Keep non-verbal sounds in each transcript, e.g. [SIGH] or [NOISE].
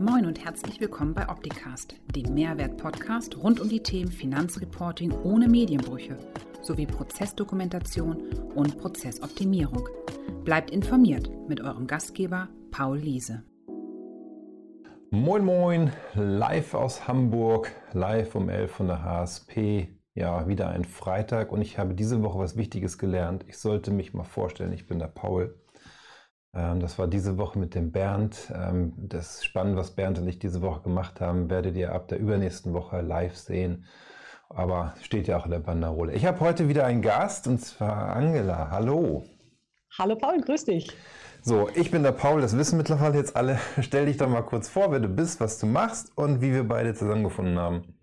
Moin und herzlich willkommen bei Opticast, dem Mehrwert-Podcast rund um die Themen Finanzreporting ohne Medienbrüche sowie Prozessdokumentation und Prozessoptimierung. Bleibt informiert mit eurem Gastgeber Paul Liese. Moin Moin, live aus Hamburg, live um 11 von der HSP. Ja, wieder ein Freitag und ich habe diese Woche was Wichtiges gelernt. Ich sollte mich mal vorstellen, ich bin der Paul. Ähm, das war diese Woche mit dem Bernd. Ähm, das Spannende, was Bernd und ich diese Woche gemacht haben, werdet ihr ab der übernächsten Woche live sehen. Aber steht ja auch in der Banderole. Ich habe heute wieder einen Gast und zwar Angela. Hallo. Hallo Paul, grüß dich. So, ich bin der Paul, das wissen mittlerweile jetzt alle. [LAUGHS] Stell dich doch mal kurz vor, wer du bist, was du machst und wie wir beide zusammengefunden haben.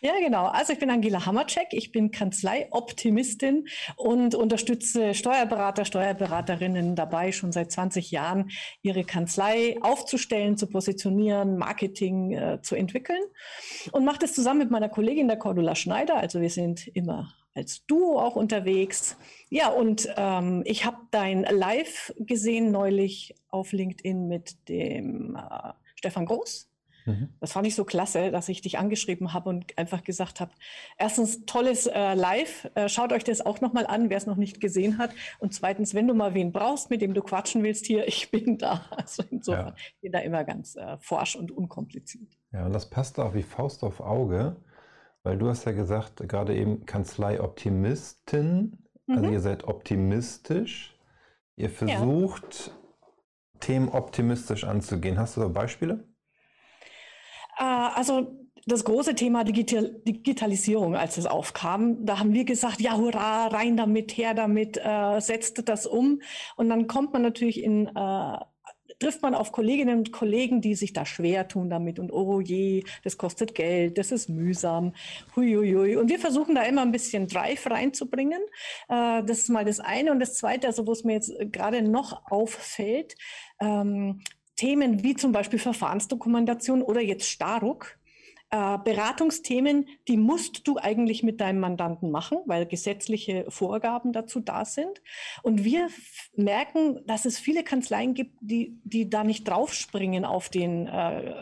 Ja, genau. Also ich bin Angela Hammercheck, ich bin Kanzleioptimistin und unterstütze Steuerberater, Steuerberaterinnen dabei, schon seit 20 Jahren ihre Kanzlei aufzustellen, zu positionieren, Marketing äh, zu entwickeln und mache das zusammen mit meiner Kollegin der Cordula Schneider. Also wir sind immer als Duo auch unterwegs. Ja, und ähm, ich habe dein Live gesehen neulich auf LinkedIn mit dem äh, Stefan Groß. Mhm. Das fand ich so klasse, dass ich dich angeschrieben habe und einfach gesagt habe, erstens tolles äh, Live, äh, schaut euch das auch nochmal an, wer es noch nicht gesehen hat. Und zweitens, wenn du mal wen brauchst, mit dem du quatschen willst hier, ich bin da. [LAUGHS] Also insofern, ja. ich bin da immer ganz äh, forsch und unkompliziert. Ja, und das passt auch wie Faust auf Auge, weil du hast ja gesagt, gerade eben Kanzlei-Optimistin, also mhm. ihr seid optimistisch, ihr versucht, ja. Themen optimistisch anzugehen. Hast du da Beispiele? Äh, also das große Thema Digital Digitalisierung, als es aufkam, da haben wir gesagt, ja, hurra, rein damit, her damit, äh, setzt das um. Und dann kommt man natürlich in, äh, trifft man auf Kolleginnen und Kollegen, die sich da schwer tun damit und oh je, das kostet Geld, das ist mühsam, huiuiui. Und wir versuchen da immer ein bisschen Drive reinzubringen. Äh, das ist mal das eine. Und das zweite, also wo es mir jetzt gerade noch auffällt, ähm, Themen wie zum Beispiel Verfahrensdokumentation oder jetzt Staruk, äh, Beratungsthemen, die musst du eigentlich mit deinem Mandanten machen, weil gesetzliche Vorgaben dazu da sind. Und wir merken, dass es viele Kanzleien gibt, die, die da nicht draufspringen auf den äh,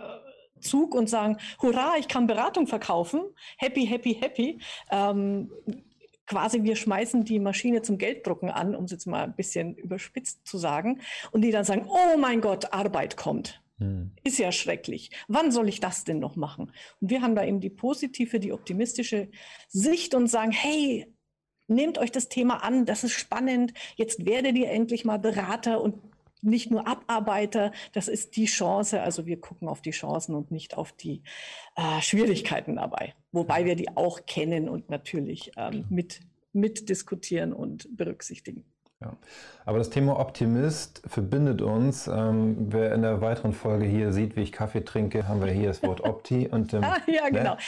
Zug und sagen, hurra, ich kann Beratung verkaufen, happy, happy, happy. Ähm, quasi wir schmeißen die Maschine zum Gelddrucken an, um es jetzt mal ein bisschen überspitzt zu sagen, und die dann sagen, oh mein Gott, Arbeit kommt. Hm. Ist ja schrecklich. Wann soll ich das denn noch machen? Und wir haben da eben die positive, die optimistische Sicht und sagen, hey, nehmt euch das Thema an, das ist spannend, jetzt werdet ihr endlich mal Berater und nicht nur Abarbeiter, das ist die Chance. Also wir gucken auf die Chancen und nicht auf die äh, Schwierigkeiten dabei. Wobei wir die auch kennen und natürlich ähm, mit, mitdiskutieren und berücksichtigen. Ja. Aber das Thema Optimist verbindet uns. Ähm, wer in der weiteren Folge hier sieht, wie ich Kaffee trinke, haben wir hier das Wort Opti und ähm, [LAUGHS] ah, ja, ne, genau. Ne,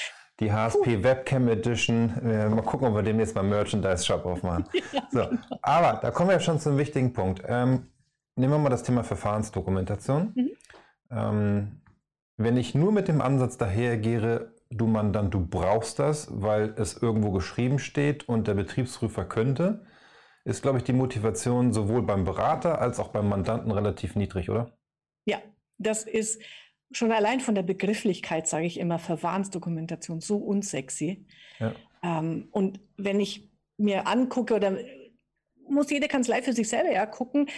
die HSP. Webcam Edition. Äh, mal gucken, ob wir demnächst mal Merchandise Shop aufmachen. [LAUGHS] ja, so. Genau. Aber da kommen wir schon zum wichtigen Punkt. Ähm, nehmen wir mal das Thema Verfahrensdokumentation. Mhm. Ähm, wenn ich nur mit dem Ansatz dahergehe, du Mandant, du brauchst das, weil es irgendwo geschrieben steht und der Betriebsprüfer könnte, ist, glaube ich, die Motivation sowohl beim Berater als auch beim Mandanten relativ niedrig, oder? Ja, das ist schon allein von der Begrifflichkeit, sage ich immer, Verfahrensdokumentation so unsexy. Ja. Ähm, und wenn ich mir angucke oder muss jede Kanzlei für sich selber ja gucken,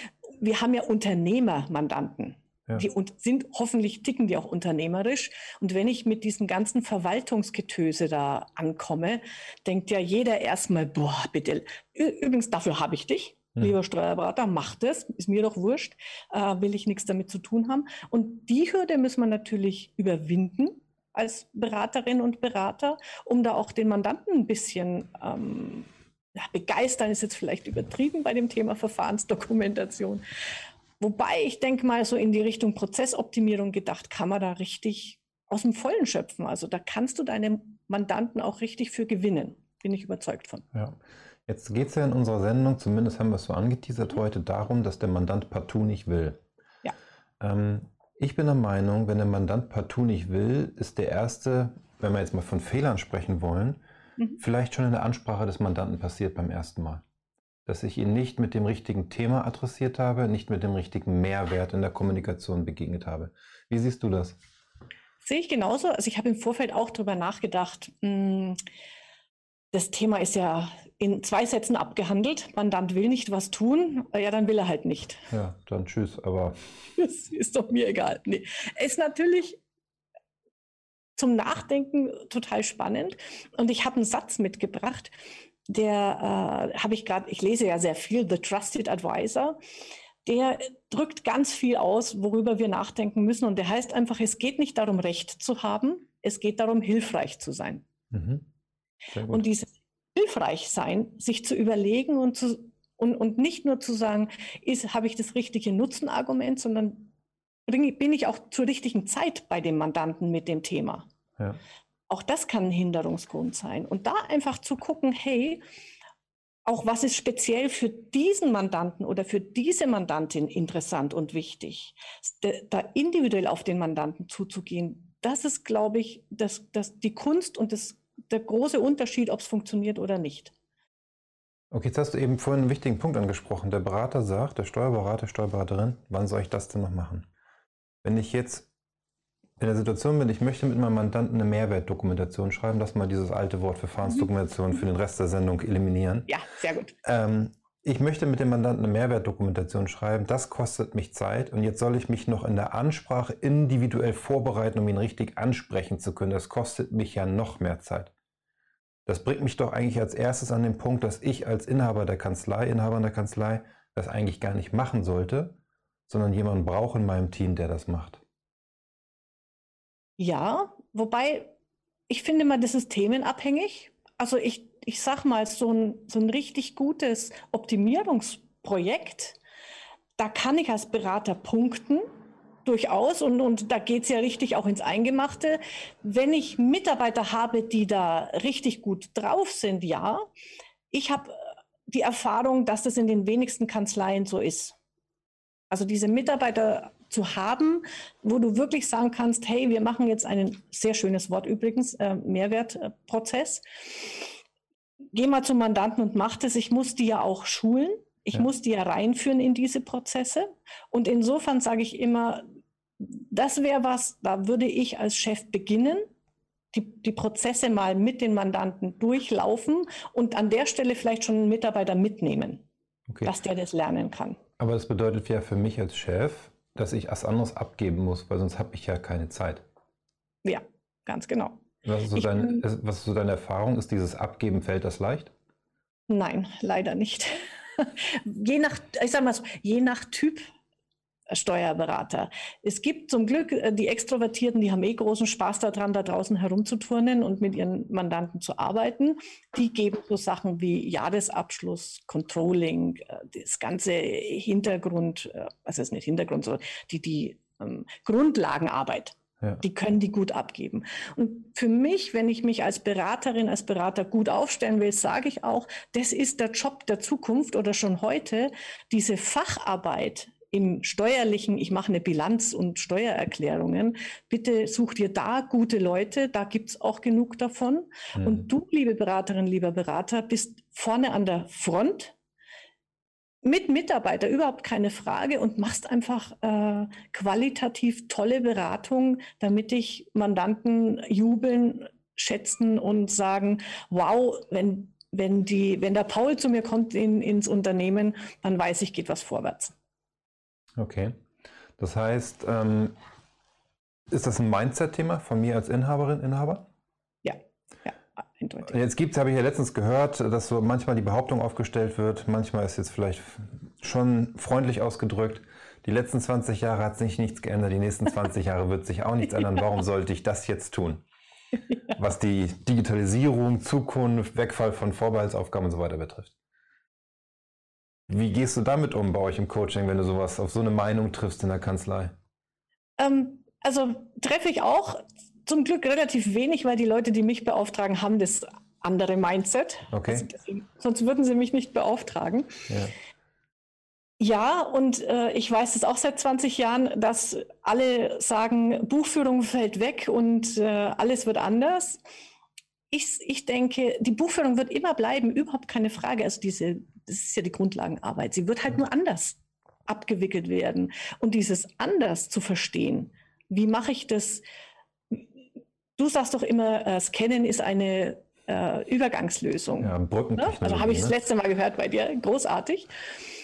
wir haben ja Unternehmermandanten. Ja. Die sind hoffentlich ticken die auch unternehmerisch. Und wenn ich mit diesem ganzen Verwaltungsgetöse da ankomme, denkt ja jeder erstmal, boah, bitte, übrigens, dafür habe ich dich. Ja. Lieber Steuerberater, mach das, ist mir doch wurscht, äh, will ich nichts damit zu tun haben. Und die Hürde müssen wir natürlich überwinden als Beraterin und Berater, um da auch den Mandanten ein bisschen ähm, ja, begeistern ist jetzt vielleicht übertrieben bei dem Thema Verfahrensdokumentation. Wobei ich denke mal, so in die Richtung Prozessoptimierung gedacht, kann man da richtig aus dem Vollen schöpfen. Also da kannst du deine Mandanten auch richtig für gewinnen. Bin ich überzeugt von. Ja. Jetzt geht es ja in unserer Sendung, zumindest haben wir es so angeteasert mhm. heute, darum, dass der Mandant partout nicht will. Ja. Ähm, ich bin der Meinung, wenn der Mandant partout nicht will, ist der erste, wenn wir jetzt mal von Fehlern sprechen wollen, Mhm. vielleicht schon in der Ansprache des Mandanten passiert beim ersten Mal. Dass ich ihn nicht mit dem richtigen Thema adressiert habe, nicht mit dem richtigen Mehrwert in der Kommunikation begegnet habe. Wie siehst du das? Sehe ich genauso. Also ich habe im Vorfeld auch darüber nachgedacht. Hm, das Thema ist ja in zwei Sätzen abgehandelt. Mandant will nicht was tun, ja, dann will er halt nicht. Ja, dann tschüss, aber. [LAUGHS] Das ist doch mir egal. Nee. Ist natürlich zum Nachdenken total spannend. Und ich habe einen Satz mitgebracht, der äh, habe ich gerade, ich lese ja sehr viel, The Trusted Advisor. Der drückt ganz viel aus, worüber wir nachdenken müssen. Und der heißt einfach, es geht nicht darum, Recht zu haben, es geht darum, hilfreich zu sein. Mhm. Und dieses hilfreich sein, sich zu überlegen und, zu, und, und nicht nur zu sagen, ist, habe ich das richtige Nutzenargument, sondern bin ich auch zur richtigen Zeit bei dem Mandanten mit dem Thema. Ja. Auch das kann ein Hinderungsgrund sein. Und da einfach zu gucken, hey, auch was ist speziell für diesen Mandanten oder für diese Mandantin interessant und wichtig, da individuell auf den Mandanten zuzugehen, das ist, glaube ich, das, das, die Kunst und das, der große Unterschied, ob es funktioniert oder nicht. Okay, jetzt hast du eben vorhin einen wichtigen Punkt angesprochen. Der Berater sagt, der Steuerberater, Steuerberaterin, wann soll ich das denn noch machen? Wenn ich jetzt in der Situation bin, ich möchte mit meinem Mandanten eine Mehrwertdokumentation schreiben, lass mal dieses alte Wort Verfahrensdokumentation für den Rest der Sendung eliminieren. Ja, sehr gut. Ähm, ich möchte mit dem Mandanten eine Mehrwertdokumentation schreiben, das kostet mich Zeit und jetzt soll ich mich noch in der Ansprache individuell vorbereiten, um ihn richtig ansprechen zu können. Das kostet mich ja noch mehr Zeit. Das bringt mich doch eigentlich als erstes an den Punkt, dass ich als Inhaber der Kanzlei, Inhaber der Kanzlei, das eigentlich gar nicht machen sollte, sondern jemanden brauche in meinem Team, der das macht. Ja, wobei ich finde mal, das ist themenabhängig. Also ich, ich sag mal, so ein, so ein richtig gutes Optimierungsprojekt, da kann ich als Berater punkten, durchaus. Und, und da geht es ja richtig auch ins Eingemachte. Wenn ich Mitarbeiter habe, die da richtig gut drauf sind, ja. Ich habe die Erfahrung, dass das in den wenigsten Kanzleien so ist. Also diese Mitarbeiter zu haben, wo du wirklich sagen kannst, hey, wir machen jetzt ein sehr schönes Wort übrigens, äh, Mehrwertprozess. Geh mal zum Mandanten und mach das. Ich muss die ja auch schulen. Ich ja. muss die ja reinführen in diese Prozesse. Und insofern sage ich immer, das wäre was, da würde ich als Chef beginnen, die, die Prozesse mal mit den Mandanten durchlaufen und an der Stelle vielleicht schon einen Mitarbeiter mitnehmen, okay. dass der das lernen kann. Aber das bedeutet ja für mich als Chef, dass ich was anderes abgeben muss, weil sonst habe ich ja keine Zeit. Ja, ganz genau. Was ist, so dein, was ist so deine Erfahrung? Ist dieses Abgeben, fällt das leicht? Nein, leider nicht. [LAUGHS] je nach, ich sag mal so, je nach Typ Steuerberater. Es gibt zum Glück äh, die Extrovertierten, die haben eh großen Spaß daran, da draußen herumzuturnen und mit ihren Mandanten zu arbeiten. Die geben so Sachen wie Jahresabschluss, Controlling, äh, das ganze Hintergrund, äh, also es ist nicht Hintergrund, sondern die, die ähm, Grundlagenarbeit. Ja. Die können die gut abgeben. Und für mich, wenn ich mich als Beraterin, als Berater gut aufstellen will, sage ich auch, das ist der Job der Zukunft oder schon heute, diese Facharbeit im steuerlichen, ich mache eine Bilanz und Steuererklärungen, bitte such dir da gute Leute, da gibt's auch genug davon. Mhm. Und du, liebe Beraterin, lieber Berater, bist vorne an der Front mit Mitarbeiter, überhaupt keine Frage, und machst einfach äh, qualitativ tolle Beratung, damit dich Mandanten jubeln, schätzen und sagen, wow, wenn wenn, die, wenn der Paul zu mir kommt in, ins Unternehmen, dann weiß ich, geht was vorwärts. Okay. Das heißt, ähm, ist das ein Mindset-Thema von mir als Inhaberin, Inhaber? Ja, ja, eindeutig. Jetzt gibt es, habe ich ja letztens gehört, dass so manchmal die Behauptung aufgestellt wird, manchmal ist jetzt vielleicht schon freundlich ausgedrückt, die letzten 20 Jahre hat sich nichts geändert, die nächsten 20 Jahre wird sich auch nichts ändern. Warum sollte ich das jetzt tun? [LAUGHS] Was die Digitalisierung, Zukunft, Wegfall von Vorbehaltsaufgaben und so weiter betrifft. Wie gehst du damit um bei euch im Coaching, wenn du sowas auf so eine Meinung triffst in der Kanzlei? Ähm, also treffe ich auch zum Glück relativ wenig, weil die Leute, die mich beauftragen, haben das andere Mindset. Okay. Also deswegen, sonst würden sie mich nicht beauftragen. Ja. Ja, und äh, ich weiß es auch seit 20 Jahren, dass alle sagen, Buchführung fällt weg und äh, alles wird anders. Ich, ich denke, die Buchführung wird immer bleiben, überhaupt keine Frage. Also diese das ist ja die Grundlagenarbeit. Sie wird halt nur anders abgewickelt werden. Und dieses anders zu verstehen, wie mache ich das, du sagst doch immer, äh, Scannen ist eine äh, Übergangslösung. Ja. Ne? Also habe ich das ne? letzte Mal gehört bei dir. Großartig.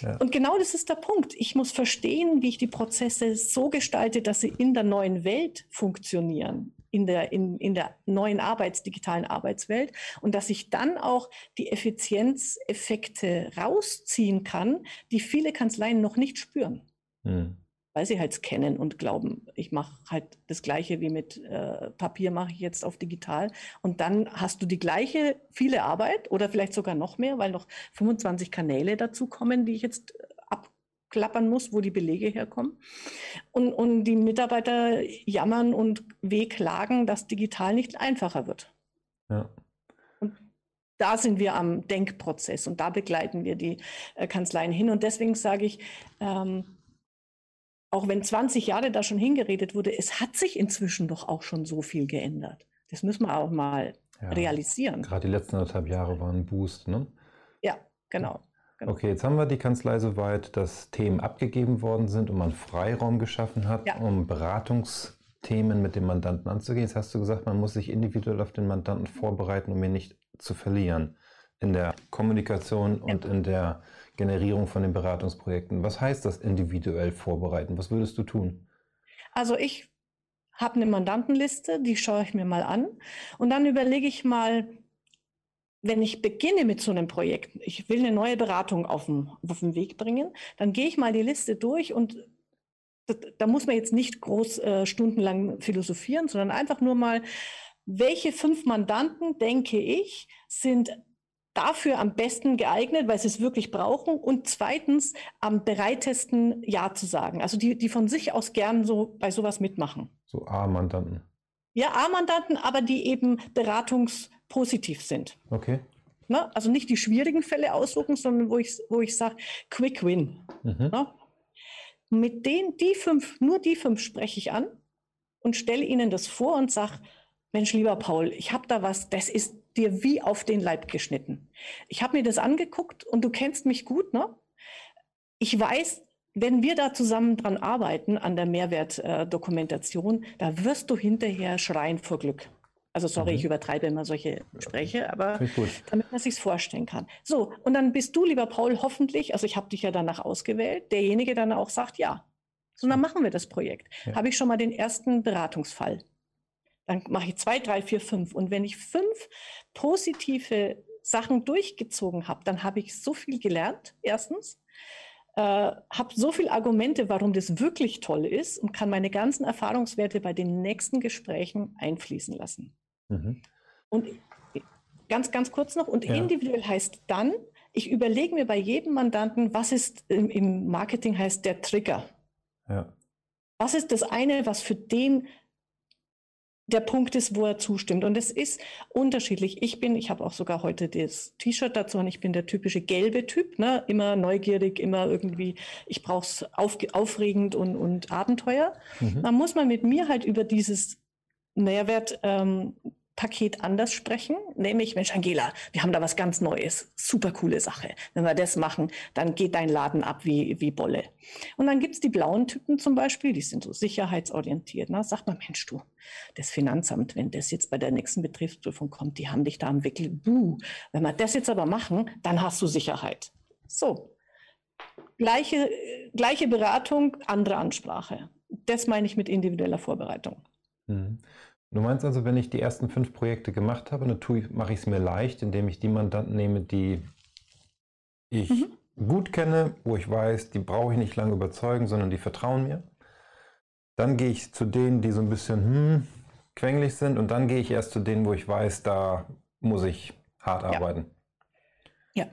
Ja. Und genau das ist der Punkt. Ich muss verstehen, wie ich die Prozesse so gestalte, dass sie in der neuen Welt funktionieren, in der, in, in der neuen Arbeits-, digitalen Arbeitswelt und dass ich dann auch die Effizienzeffekte rausziehen kann, die viele Kanzleien noch nicht spüren. Hm weil sie halt scannen und glauben, ich mache halt das gleiche wie mit äh, Papier, mache ich jetzt auf digital. Und dann hast du die gleiche viele Arbeit oder vielleicht sogar noch mehr, weil noch 25 Kanäle dazu kommen, die ich jetzt abklappern muss, wo die Belege herkommen. Und, und die Mitarbeiter jammern und wehklagen, dass digital nicht einfacher wird. Ja. Und da sind wir am Denkprozess und da begleiten wir die äh, Kanzleien hin. Und deswegen sage ich, ähm, auch wenn 20 Jahre da schon hingeredet wurde, es hat sich inzwischen doch auch schon so viel geändert. Das müssen wir auch mal ja, realisieren. Gerade die letzten anderthalb Jahre waren ein Boost, ne? Ja, genau. Genau. Okay, jetzt haben wir die Kanzlei soweit, dass Themen abgegeben worden sind und man Freiraum geschaffen hat, ja. um Beratungsthemen mit dem Mandanten anzugehen. Jetzt hast du gesagt, man muss sich individuell auf den Mandanten vorbereiten, um ihn nicht zu verlieren in der Kommunikation ja. und in der Generierung von den Beratungsprojekten. Was heißt das individuell vorbereiten? Was würdest du tun? Also ich habe eine Mandantenliste, die schaue ich mir mal an und dann überlege ich mal, wenn ich beginne mit so einem Projekt, ich will eine neue Beratung auf den, auf den Weg bringen, dann gehe ich mal die Liste durch und da muss man jetzt nicht groß äh, stundenlang philosophieren, sondern einfach nur mal, welche fünf Mandanten, denke ich, sind dafür am besten geeignet, weil sie es wirklich brauchen und zweitens am bereitesten Ja zu sagen. Also die, die von sich aus gern so bei sowas mitmachen. So A-Mandanten. Ja, A-Mandanten, aber die eben beratungspositiv sind. Okay. Ne? Also nicht die schwierigen Fälle aussuchen, sondern wo ich, wo ich sage, Quick Win. Mhm. Ne? Mit denen, die fünf, nur die fünf spreche ich an und stelle ihnen das vor und sage, Mensch, lieber Paul, ich habe da was, das ist dir wie auf den Leib geschnitten. Ich habe mir das angeguckt und du kennst mich gut, ne? Ich weiß, wenn wir da zusammen dran arbeiten an der Mehrwertdokumentation, äh, da wirst du hinterher schreien vor Glück. Also sorry, mhm. ich übertreibe immer solche Spreche, aber damit man sich vorstellen kann. So, und dann bist du, lieber Paul, hoffentlich, also ich habe dich ja danach ausgewählt, derjenige dann auch sagt, ja. So, dann machen wir das Projekt. Ja. Habe ich schon mal den ersten Beratungsfall. Dann mache ich zwei, drei, vier, fünf. Und wenn ich fünf positive Sachen durchgezogen habe, dann habe ich so viel gelernt, erstens. Äh, habe so viele Argumente, warum das wirklich toll ist und kann meine ganzen Erfahrungswerte bei den nächsten Gesprächen einfließen lassen. Mhm. Und ganz, ganz kurz noch, und ja. individuell heißt dann, ich überlege mir bei jedem Mandanten, was ist im, Marketing heißt der Trigger. Ja. Was ist das eine, was für den der Punkt ist, wo er zustimmt. Und es ist unterschiedlich. Ich bin, ich habe auch sogar heute das T-Shirt dazu und ich bin der typische gelbe Typ, ne? immer neugierig, immer irgendwie, ich brauche es auf, aufregend und, und Abenteuer. Mhm. Dann muss man mit mir halt über dieses Mehrwert ähm, anders sprechen, nämlich, Mensch, Angela, wir haben da was ganz Neues, super coole Sache. Wenn wir das machen, dann geht dein Laden ab wie, wie Bolle. Und dann gibt's die blauen Typen zum Beispiel, die sind so sicherheitsorientiert. Na, sagt man, Mensch, du, das Finanzamt, wenn das jetzt bei der nächsten Betriebsprüfung kommt, die haben dich da am Wickel. Buh. Wenn wir das jetzt aber machen, dann hast du Sicherheit. So. Gleiche, gleiche Beratung, andere Ansprache. Das meine ich mit individueller Vorbereitung. Mhm. Du meinst also, wenn ich die ersten fünf Projekte gemacht habe, dann mache ich es mir leicht, indem ich die Mandanten nehme, die ich mhm. gut kenne, wo ich weiß, die brauche ich nicht lange überzeugen, sondern die vertrauen mir. Dann gehe ich zu denen, die so ein bisschen hm, quengelig sind und dann gehe ich erst zu denen, wo ich weiß, da muss ich hart ja. arbeiten. Ja.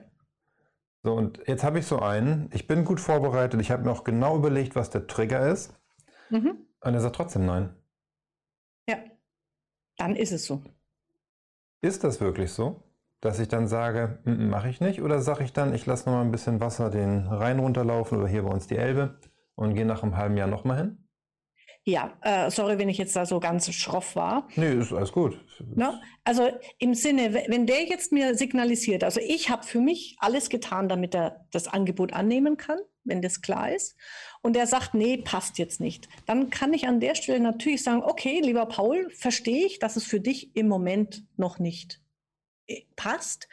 So, und jetzt habe ich so einen, ich bin gut vorbereitet, ich habe mir auch genau überlegt, was der Trigger ist. Mhm. Und er sagt trotzdem nein. Ja dann ist es so. Ist das wirklich so? Dass ich dann sage, mache ich nicht? Oder sage ich dann, ich lasse noch mal ein bisschen Wasser den Rhein runterlaufen oder hier bei uns die Elbe und gehe nach einem halben Jahr nochmal hin? Ja, äh, sorry, wenn ich jetzt da so ganz schroff war. Nee, ist alles gut. Ne? Also im Sinne, wenn der jetzt mir signalisiert, also ich habe für mich alles getan, damit er das Angebot annehmen kann, wenn das klar ist, und er sagt, nee, passt jetzt nicht, dann kann ich an der Stelle natürlich sagen, okay, lieber Paul, verstehe ich, dass es für dich im Moment noch nicht äh, passt.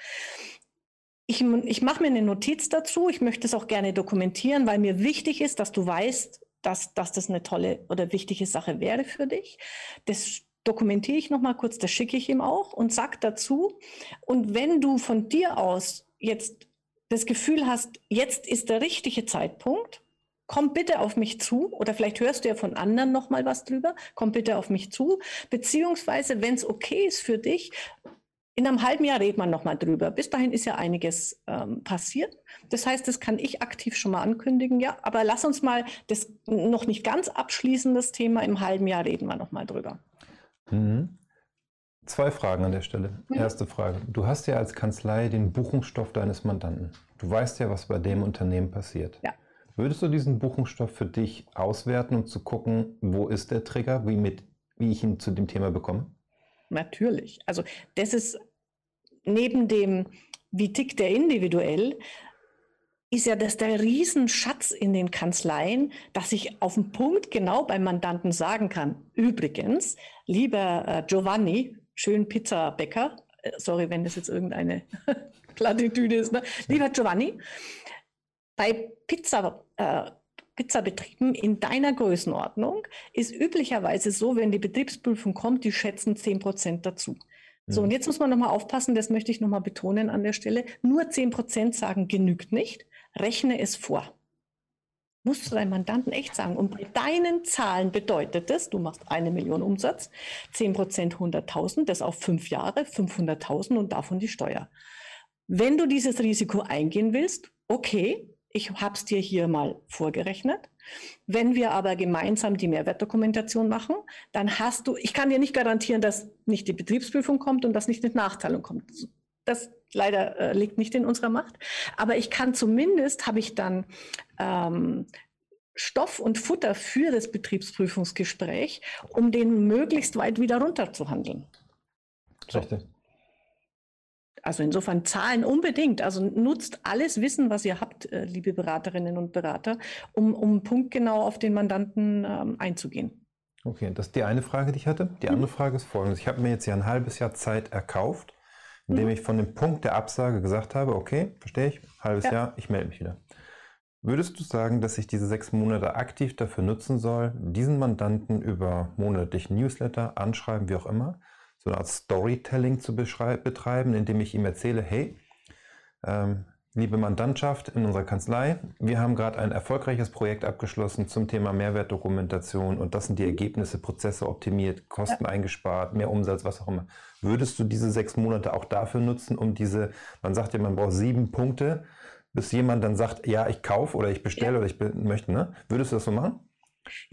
Ich, ich mache mir eine Notiz dazu. Ich möchte es auch gerne dokumentieren, weil mir wichtig ist, dass du weißt, dass, dass das eine tolle oder wichtige Sache wäre für dich. Das dokumentiere ich nochmal kurz, das schicke ich ihm auch und sag dazu. Und wenn du von dir aus jetzt das Gefühl hast, jetzt ist der richtige Zeitpunkt, komm bitte auf mich zu oder vielleicht hörst du ja von anderen noch mal was drüber, komm bitte auf mich zu, beziehungsweise wenn es okay ist für dich, in einem halben Jahr redet man nochmal drüber. Bis dahin ist ja einiges ähm, passiert. Das heißt, das kann ich aktiv schon mal ankündigen. Ja, aber lass uns mal das noch nicht ganz abschließen, das Thema. Im halben Jahr reden wir nochmal drüber. Mhm. Zwei Fragen an der Stelle. Mhm. Erste Frage. Du hast ja als Kanzlei den Buchungsstoff deines Mandanten. Du weißt ja, was bei dem Unternehmen passiert. Ja. Würdest du diesen Buchungsstoff für dich auswerten, um zu gucken, wo ist der Trigger, wie, mit, wie ich ihn zu dem Thema bekomme? Natürlich. Also das ist neben dem, wie tickt der individuell, ist ja das der Riesenschatz in den Kanzleien, dass ich auf den Punkt genau beim Mandanten sagen kann. Übrigens, lieber äh, Giovanni, schön Pizzabäcker, äh, sorry, wenn das jetzt irgendeine [LAUGHS] Plattitüde ist, ne? lieber Giovanni, bei Pizza, äh, Pizzabetrieben in deiner Größenordnung ist üblicherweise so, wenn die Betriebsprüfung kommt, die schätzen 10 Prozent dazu. So, und jetzt muss man nochmal aufpassen, das möchte ich nochmal betonen an der Stelle. Nur 10% sagen, genügt nicht. Rechne es vor. Musst du deinem Mandanten echt sagen. Und bei deinen Zahlen bedeutet das, du machst eine Million Umsatz, 10% 100.000, das auf fünf Jahre, 500.000 und davon die Steuer. Wenn du dieses Risiko eingehen willst, okay, ich habe es dir hier mal vorgerechnet. Wenn wir aber gemeinsam die Mehrwertdokumentation machen, dann hast du, ich kann dir nicht garantieren, dass nicht die Betriebsprüfung kommt und dass nicht eine Nachteilung kommt. Das leider äh, liegt nicht in unserer Macht. Aber ich kann zumindest, habe ich dann ähm, Stoff und Futter für das Betriebsprüfungsgespräch, um den möglichst weit wieder runterzuhandeln. So. Richtig. Also insofern Zahlen unbedingt. Also nutzt alles Wissen, was ihr habt, äh, liebe Beraterinnen und Berater, um, um punktgenau auf den Mandanten ähm, einzugehen. Okay, das ist die eine Frage, die ich hatte. Die mhm. andere Frage ist folgendes. Ich habe mir jetzt ja ein halbes Jahr Zeit erkauft, indem mhm. ich von dem Punkt der Absage gesagt habe, okay, verstehe ich, halbes ja. Jahr, ich melde mich wieder. Würdest du sagen, dass ich diese sechs Monate aktiv dafür nutzen soll, diesen Mandanten über monatlichen Newsletter, Anschreiben, wie auch immer, so eine Art Storytelling zu betreiben, indem ich ihm erzähle, hey, ähm, liebe Mandantschaft in unserer Kanzlei, wir haben gerade ein erfolgreiches Projekt abgeschlossen zum Thema Mehrwertdokumentation und das sind die Ergebnisse, Prozesse optimiert, Kosten ja. eingespart, mehr Umsatz, was auch immer. Würdest du diese sechs Monate auch dafür nutzen, um diese, man sagt ja, man braucht sieben Punkte, bis jemand dann sagt, ja, ich kaufe oder ich bestelle ja. oder ich möchte, ne? Würdest du das so machen?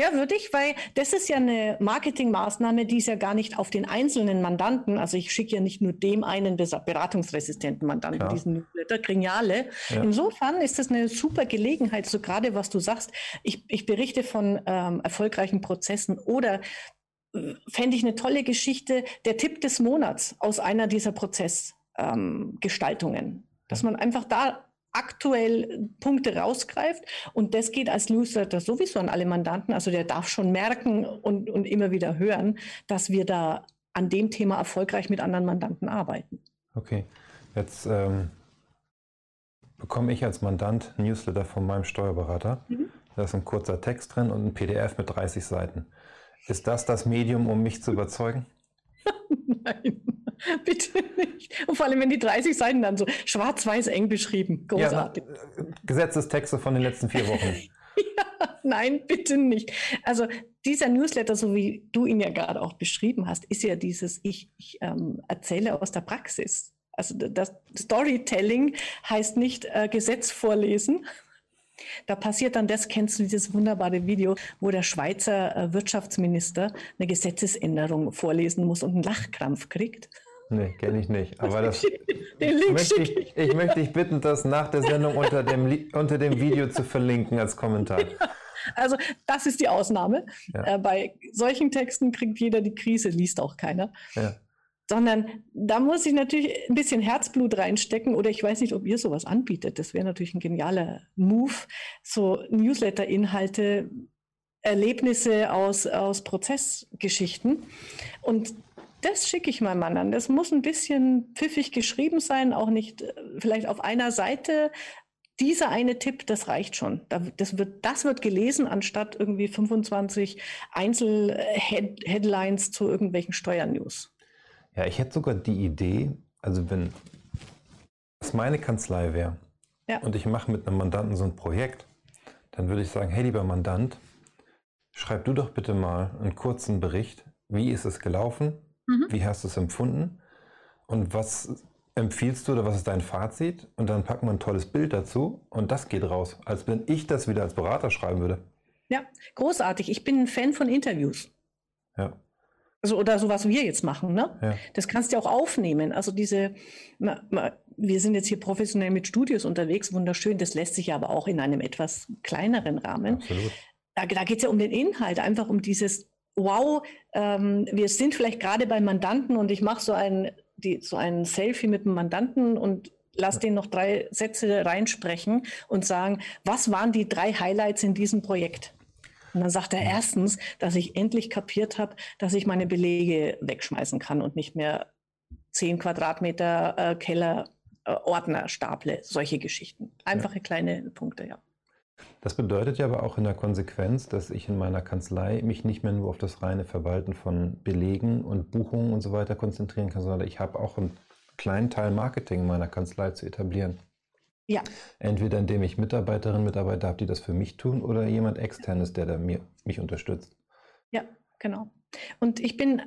Ja, würde ich, weil das ist ja eine Marketingmaßnahme, die ist ja gar nicht auf den einzelnen Mandanten, also ich schicke ja nicht nur dem einen beratungsresistenten Mandanten ja. diesen Newsletter, kriegen ja alle. Insofern ist das eine super Gelegenheit, so gerade was du sagst, ich, ich berichte von ähm, erfolgreichen Prozessen oder äh, fände ich eine tolle Geschichte, der Tipp des Monats aus einer dieser Prozessgestaltungen. Ähm, dass man einfach da aktuell Punkte rausgreift. Und das geht als Newsletter sowieso an alle Mandanten. Also der darf schon merken und, und immer wieder hören, dass wir da an dem Thema erfolgreich mit anderen Mandanten arbeiten. Okay, jetzt ähm, bekomme ich als Mandant Newsletter von meinem Steuerberater. Mhm. Da ist ein kurzer Text drin und ein PDF mit 30 Seiten. Ist das das Medium, um mich zu überzeugen? [LAUGHS] Nein. [LAUGHS] Bitte nicht. Und vor allem, wenn die 30 Seiten dann so schwarz-weiß eng beschrieben. Großartig. Ja, Gesetzestexte von den letzten vier Wochen. [LAUGHS] ja, nein, bitte nicht. Also dieser Newsletter, so wie du ihn ja gerade auch beschrieben hast, ist ja dieses, ich, ich ähm, erzähle aus der Praxis. Also das Storytelling heißt nicht äh, Gesetz vorlesen, da passiert dann das, kennst du dieses wunderbare Video, wo der Schweizer äh, Wirtschaftsminister eine Gesetzesänderung vorlesen muss und einen Lachkrampf kriegt? Nee, kenne ich nicht. Aber das [LAUGHS] möchte ich, ich möchte dich bitten, das nach der Sendung unter dem, unter dem Video zu verlinken als Kommentar. Also das ist die Ausnahme. Ja. Äh, bei solchen Texten kriegt jeder die Krise, liest auch keiner. Ja. Sondern da muss ich natürlich ein bisschen Herzblut reinstecken oder ich weiß nicht, ob ihr sowas anbietet. Das wäre natürlich ein genialer Move. So Newsletter-Inhalte, Erlebnisse aus, aus Prozessgeschichten. Und das schicke ich meinem Mann an. Das muss ein bisschen pfiffig geschrieben sein, auch nicht äh, vielleicht auf einer Seite. Dieser eine Tipp, das reicht schon. Das wird, das wird gelesen, anstatt irgendwie 25 Einzel-Headlines zu irgendwelchen Steuernews. Ja, ich hätte sogar die Idee, also wenn es meine Kanzlei wäre ja. und ich mache mit einem Mandanten so ein Projekt, dann würde ich sagen, hey lieber Mandant, schreib du doch bitte mal einen kurzen Bericht, wie ist es gelaufen, Mhm. Wie hast du es empfunden? Und was empfiehlst du oder was ist dein Fazit? Und dann packen wir ein tolles Bild dazu und das geht raus, als wenn ich das wieder als Berater schreiben würde. Ja, großartig. Ich bin ein Fan von Interviews. Ja. Also, oder so was wir jetzt machen, ne? Ja. Das kannst du auch aufnehmen. Also diese, wir sind jetzt hier professionell mit Studios unterwegs, wunderschön. Das lässt sich aber auch in einem etwas kleineren Rahmen. Absolut. Da, da geht es ja um den Inhalt, einfach um dieses wow, ähm, wir sind vielleicht gerade bei Mandanten und ich mache so ein, die, so ein Selfie mit dem Mandanten und lass den noch drei Sätze reinsprechen und sagen, was waren die drei Highlights in diesem Projekt? Und dann sagt er erstens, dass ich endlich kapiert habe, dass ich meine Belege wegschmeißen kann und nicht mehr zehn Quadratmeter äh, Keller äh, Ordner staple, solche Geschichten. Einfache ja. kleine Punkte, ja. Das bedeutet ja aber auch in der Konsequenz, dass ich in meiner Kanzlei mich nicht mehr nur auf das reine Verwalten von Belegen und Buchungen und so weiter konzentrieren kann, sondern ich habe auch einen kleinen Teil Marketing in meiner Kanzlei zu etablieren. Ja. Entweder indem ich Mitarbeiterinnen und Mitarbeiter habe, die das für mich tun, oder jemand externes, der da mir, mich unterstützt. Ja, genau. Und ich bin,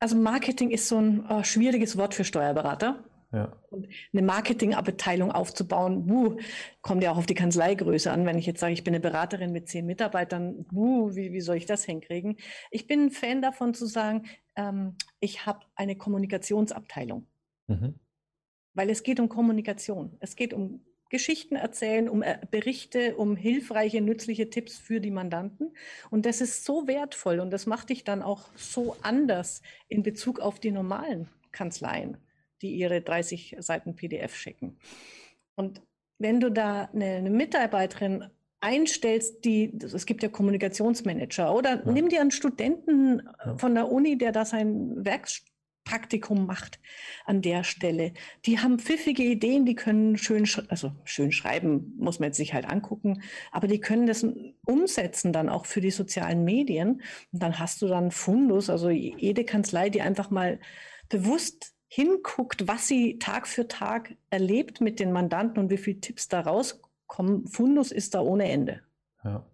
also Marketing ist so ein äh, schwieriges Wort für Steuerberater. Ja. Und eine Marketingabteilung aufzubauen, wuh, kommt ja auch auf die Kanzleigröße an. Wenn ich jetzt sage, ich bin eine Beraterin mit zehn Mitarbeitern, wuh, wie, wie soll ich das hinkriegen? Ich bin ein Fan davon zu sagen, ähm, ich habe eine Kommunikationsabteilung. Mhm. Weil es geht um Kommunikation. Es geht um Geschichten erzählen, um äh, Berichte, um hilfreiche, nützliche Tipps für die Mandanten. Und das ist so wertvoll und das macht dich dann auch so anders in Bezug auf die normalen Kanzleien die ihre 30 Seiten PDF schicken. Und wenn du da eine, eine Mitarbeiterin einstellst, die, es gibt ja Kommunikationsmanager oder ja. nimm dir einen Studenten ja. von der Uni, der da sein Werkpraktikum macht an der Stelle. Die haben pfiffige Ideen, die können schön, also schön schreiben, muss man jetzt sich halt angucken, aber die können das umsetzen dann auch für die sozialen Medien. Und dann hast du dann Fundus, also jede Kanzlei, die einfach mal bewusst hinguckt, was sie Tag für Tag erlebt mit den Mandanten und wie viele Tipps da rauskommen, Fundus ist da ohne Ende. Ja.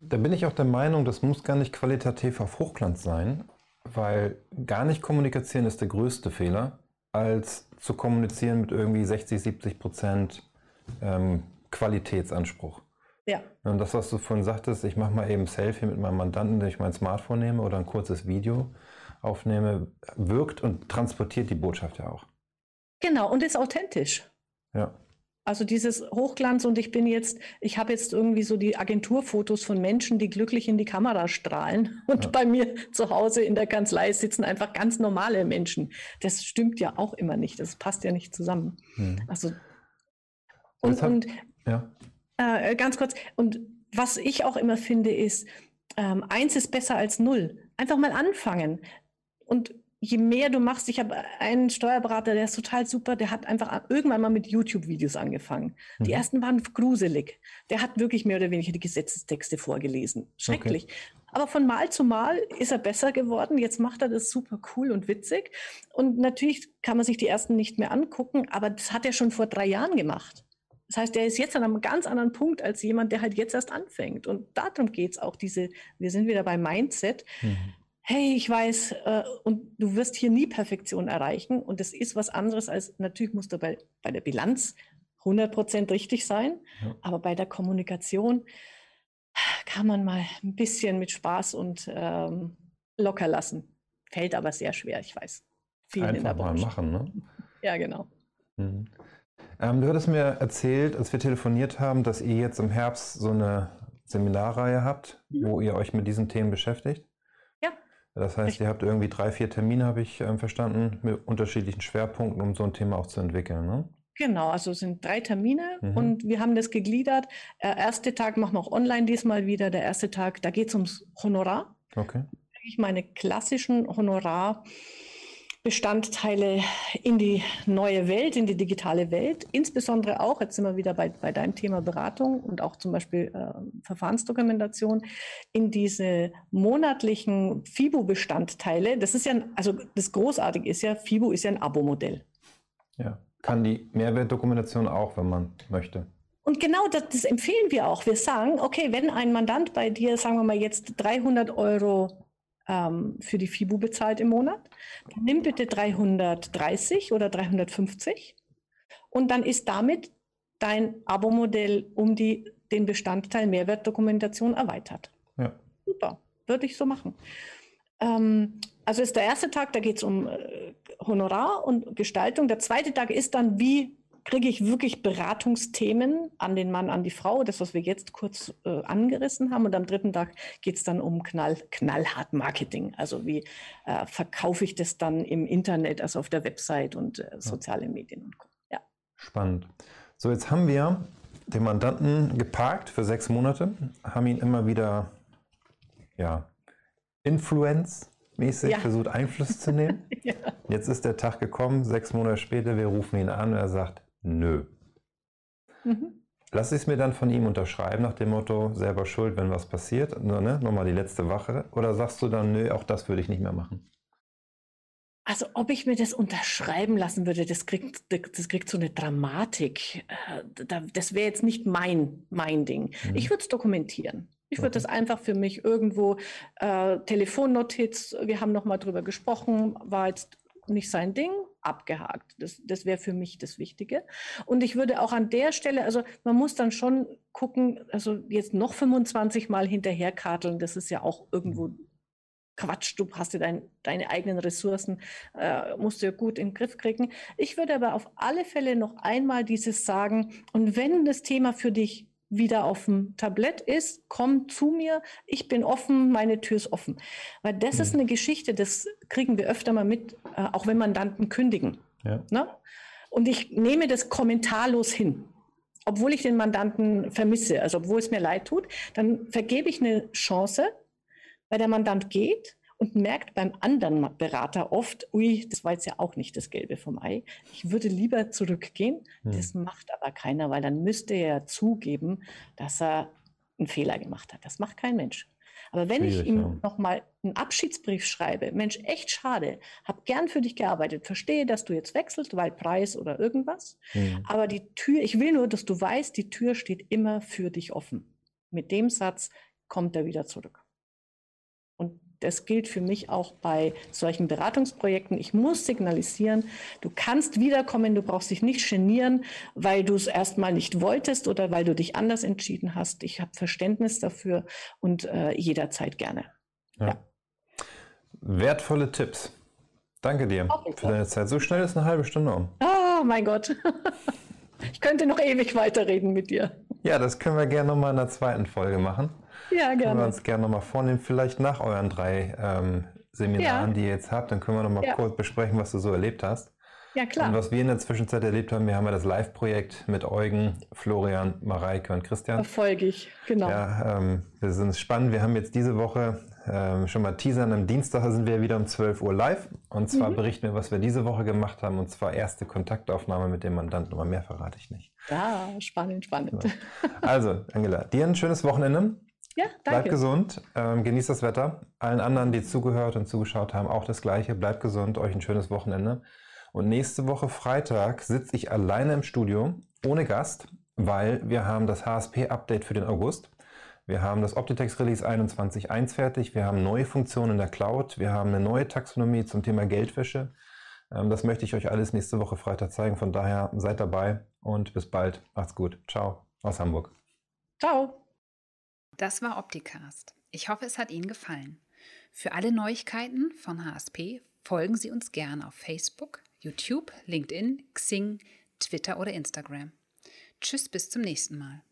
Da bin ich auch der Meinung, das muss gar nicht qualitativ auf Hochglanz sein, weil gar nicht kommunizieren ist der größte Fehler, als zu kommunizieren mit irgendwie 60, 70 Prozent ähm, Qualitätsanspruch. Ja. Und das, was du vorhin sagtest, ich mache mal eben Selfie mit meinem Mandanten, den ich mein Smartphone nehme oder ein kurzes Video aufnehme, wirkt und transportiert die Botschaft ja auch. Genau, und ist authentisch. Ja. Also dieses Hochglanz und ich bin jetzt, ich habe jetzt irgendwie so die Agenturfotos von Menschen, die glücklich in die Kamera strahlen [LAUGHS] und ja. bei mir zu Hause in der Kanzlei sitzen einfach ganz normale Menschen. Das stimmt ja auch immer nicht, das passt ja nicht zusammen. Hm. Also und, hat, und ja. äh, ganz kurz, und was ich auch immer finde ist, ähm, eins ist besser als null. Einfach mal anfangen. Und je mehr du machst, ich habe einen Steuerberater, der ist total super, der hat einfach irgendwann mal mit YouTube-Videos angefangen. Mhm. Die ersten waren gruselig. Der hat wirklich mehr oder weniger die Gesetzestexte vorgelesen. Schrecklich. Okay. Aber von Mal zu Mal ist er besser geworden. Jetzt macht er das super cool und witzig. Und natürlich kann man sich die ersten nicht mehr angucken, aber das hat er schon vor drei Jahren gemacht. Das heißt, er ist jetzt an einem ganz anderen Punkt als jemand, der halt jetzt erst anfängt. Und darum geht es auch, diese, wir sind wieder bei Mindset. Mhm hey, ich weiß, äh, und du wirst hier nie Perfektion erreichen. Und das ist was anderes als, natürlich musst du bei, bei der Bilanz 100% richtig sein, ja. aber bei der Kommunikation kann man mal ein bisschen mit Spaß und ähm, locker lassen. Fällt aber sehr schwer, ich weiß. Vielen Einfach mal machen, ne? Ja, genau. Mhm. Ähm, du hattest mir erzählt, als wir telefoniert haben, dass ihr jetzt im Herbst so eine Seminarreihe habt, mhm. wo ihr euch mit diesen Themen beschäftigt. Das heißt, ihr habt irgendwie drei, vier Termine, habe ich ähm, verstanden, mit unterschiedlichen Schwerpunkten, um so ein Thema auch zu entwickeln. Ne? Genau, also es sind drei Termine mhm. und wir haben das gegliedert. Der erste Tag machen wir auch online diesmal wieder. Der erste Tag, da geht es ums Honorar. Okay. Ich meine klassischen Honorar. Bestandteile in die neue Welt, in die digitale Welt. Insbesondere auch, jetzt sind wir wieder bei, bei deinem Thema Beratung und auch zum Beispiel äh, Verfahrensdokumentation, in diese monatlichen FIBO-Bestandteile. Das ist ja, also das Großartige ist ja, FIBO ist ja ein Abo-Modell. Ja, kann die Mehrwertdokumentation auch, wenn man möchte. Und genau das, das empfehlen wir auch. Wir sagen, okay, wenn ein Mandant bei dir, sagen wir mal jetzt 300 Euro ähm, für die FIBU bezahlt im Monat. Dann nimm bitte 330 oder 350 und dann ist damit dein Abo-Modell um die, den Bestandteil Mehrwertdokumentation erweitert. Ja. Super, würde ich so machen. Ähm, also ist der erste Tag, da geht es um äh, Honorar und Gestaltung. Der zweite Tag ist dann, wie kriege ich wirklich Beratungsthemen an den Mann, an die Frau, das, was wir jetzt kurz äh, angerissen haben. Und am dritten Tag geht es dann um Knall, knallhart Marketing. Also wie äh, verkaufe ich das dann im Internet, also auf der Website und äh, soziale Medien und Co. Ja. Spannend. So, jetzt haben wir den Mandanten geparkt für sechs Monate, haben ihn immer wieder, ja, Influence-mäßig ja. versucht, Einfluss zu nehmen. [LAUGHS] ja. Jetzt ist der Tag gekommen, sechs Monate später, wir rufen ihn an und er sagt, nö. Mhm. Lass ich es mir dann von ihm unterschreiben nach dem Motto, selber schuld, wenn was passiert, nur, ne, nochmal die letzte Wache, oder sagst du dann, nö, auch das würde ich nicht mehr machen? Also ob ich mir das unterschreiben lassen würde, das kriegt, das kriegt so eine Dramatik. Äh, das wäre jetzt nicht mein, mein Ding. Mhm. Ich würde es dokumentieren. Ich würde okay. das einfach für mich irgendwo äh, Telefonnotiz, wir haben nochmal drüber gesprochen, war jetzt nicht sein Ding, abgehakt. Das, das wäre für mich das Wichtige. Und ich würde auch an der Stelle, also man muss dann schon gucken, also jetzt noch 25 Mal hinterherkarteln, das ist ja auch irgendwo Quatsch, du hast ja dein, deine eigenen Ressourcen, äh, musst du ja gut in den Griff kriegen. Ich würde aber auf alle Fälle noch einmal dieses sagen, und wenn das Thema für dich wieder auf dem Tablett ist, komm zu mir, ich bin offen, meine Tür ist offen. Weil das mhm. ist eine Geschichte, das kriegen wir öfter mal mit, äh, auch wenn Mandanten kündigen. Ja. Ne? Und ich nehme das kommentarlos hin. Obwohl ich den Mandanten vermisse, also obwohl es mir leid tut, dann vergebe ich eine Chance, weil der Mandant geht und merkt beim anderen Berater oft, ui, das war jetzt ja auch nicht das Gelbe vom Ei. Ich würde lieber zurückgehen. Hm. Das macht aber keiner, weil dann müsste er zugeben, dass er einen Fehler gemacht hat. Das macht kein Mensch. Aber wenn Schwierig, ich ihm ja. nochmal einen Abschiedsbrief schreibe, Mensch, echt schade, habe gern für dich gearbeitet, verstehe, dass du jetzt wechselst, weil Preis oder irgendwas. Mhm. Aber die Tür, ich will nur, dass du weißt, die Tür steht immer für dich offen. Mit dem Satz kommt er wieder zurück. Das gilt für mich auch bei solchen Beratungsprojekten. Ich muss signalisieren, du kannst wiederkommen, du brauchst dich nicht genieren, weil du es erstmal nicht wolltest oder weil du dich anders entschieden hast. Ich habe Verständnis dafür und äh, jederzeit gerne. Ja. ja. Wertvolle Tipps. Danke dir für deine Zeit. So schnell ist eine halbe Stunde um. Oh mein Gott. [LAUGHS] Ich könnte noch ewig weiterreden mit dir. Ja, das können wir gerne nochmal in der zweiten Folge machen. Ja, gerne. Können wir uns gerne nochmal vornehmen, vielleicht nach euren drei ähm, Seminaren, ja. die ihr jetzt habt, dann können wir nochmal ja. kurz besprechen, was du so erlebt hast. Ja, klar. Und was wir in der Zwischenzeit erlebt haben, wir haben ja das Live-Projekt mit Eugen, Florian, Mareike und Christian. Erfolge ich, genau. Ja, ähm, wir sind spannend. Wir haben jetzt diese Woche ähm, schon mal teasern. Am Dienstag sind wir wieder um 12 Uhr live. Und zwar mhm. berichten wir, was wir diese Woche gemacht haben. Und zwar erste Kontaktaufnahme mit dem Mandanten. Aber mehr verrate ich nicht. Ja, spannend, spannend. Also, Angela, dir ein schönes Wochenende. Ja, danke. Bleib gesund, ähm, genießt das Wetter. Allen anderen, die zugehört und zugeschaut haben, auch das Gleiche. Bleibt gesund, euch ein schönes Wochenende. Und nächste Woche Freitag sitze ich alleine im Studio, ohne Gast, weil wir haben das HSP-Update für den August. Wir haben das Optitex Release 21.1 fertig. Wir haben neue Funktionen in der Cloud. Wir haben eine neue Taxonomie zum Thema Geldwäsche. Ähm, das möchte ich euch alles nächste Woche Freitag zeigen. Von daher seid dabei und bis bald. Macht's gut. Ciao aus Hamburg. Ciao. Das war Opticast. Ich hoffe, es hat Ihnen gefallen. Für alle Neuigkeiten von HSP folgen Sie uns gerne auf Facebook, YouTube, LinkedIn, Xing, Twitter oder Instagram. Tschüss, bis zum nächsten Mal.